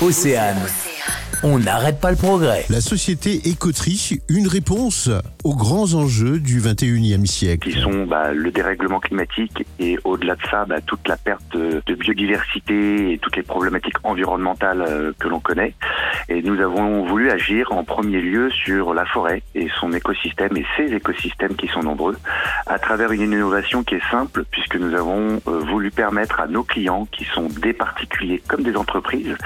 Océane. On n'arrête pas le progrès. La société Écoterie, une réponse aux grands enjeux du 21e siècle. qui sont bah, le dérèglement climatique et au-delà de ça, bah, toute la perte de, biodiversité et toutes les problématiques environnementales euh, que l'on connaît. Et nous avons voulu agir en premier lieu sur la forêt et son écosystème et ses écosystèmes qui sont nombreux à travers une innovation qui est simple puisque nous avons euh, voulu permettre à nos clients qui sont des particuliers comme des entreprises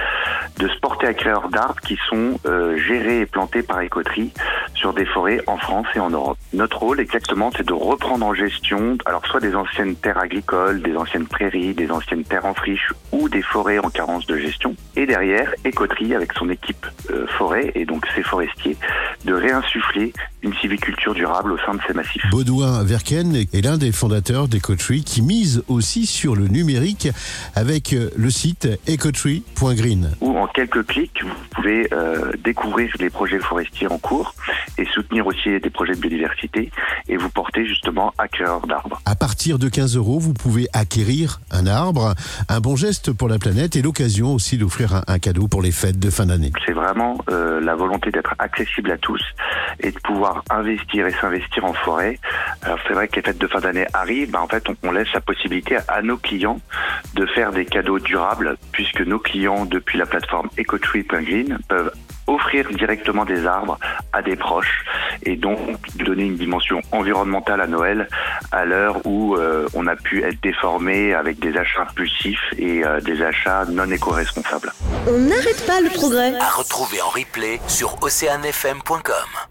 de se porter acquéreurs d'arbres qui sont euh, gérés et plantés par Écoterie sur des forêts en France et en Europe. Notre rôle exactement, c'est de reprendre en gestion, alors soit des anciennes terres agricoles, des anciennes prairies, des anciennes terres en friche ou des forêts en carence de gestion. Et derrière, Écoterie, avec son équipe euh, forêt et donc ses forestiers, de réinsuffler une civiculture durable au sein de ces massifs. Baudouin Verken est l'un des fondateurs d'Ecotree qui mise aussi sur le numérique avec euh, le site ecotree.green. Où en quelques clics, vous pouvez euh, découvrir les projets forestiers en cours et soutenir aussi des projets de biodiversité et vous porter justement acquéreur d'arbres. À partir de 15 euros, vous pouvez acquérir un arbre, un bon geste pour la planète et l'occasion aussi d'offrir un, un cadeau pour les fêtes de fin d'année. C'est vraiment euh, la volonté d'être accessible à tous et de pouvoir investir et s'investir en forêt. Alors c'est vrai que les fêtes de fin d'année arrivent, bah, en fait on, laisse la possibilité à nos clients de faire des cadeaux durables puisque nos clients depuis la plateforme ecotree.green peuvent offrir directement des arbres à des proches et donc donner une dimension environnementale à Noël à l'heure où euh, on a pu être déformé avec des achats impulsifs et euh, des achats non éco-responsables. On n'arrête pas le progrès. À retrouver en replay sur oceanfm.com.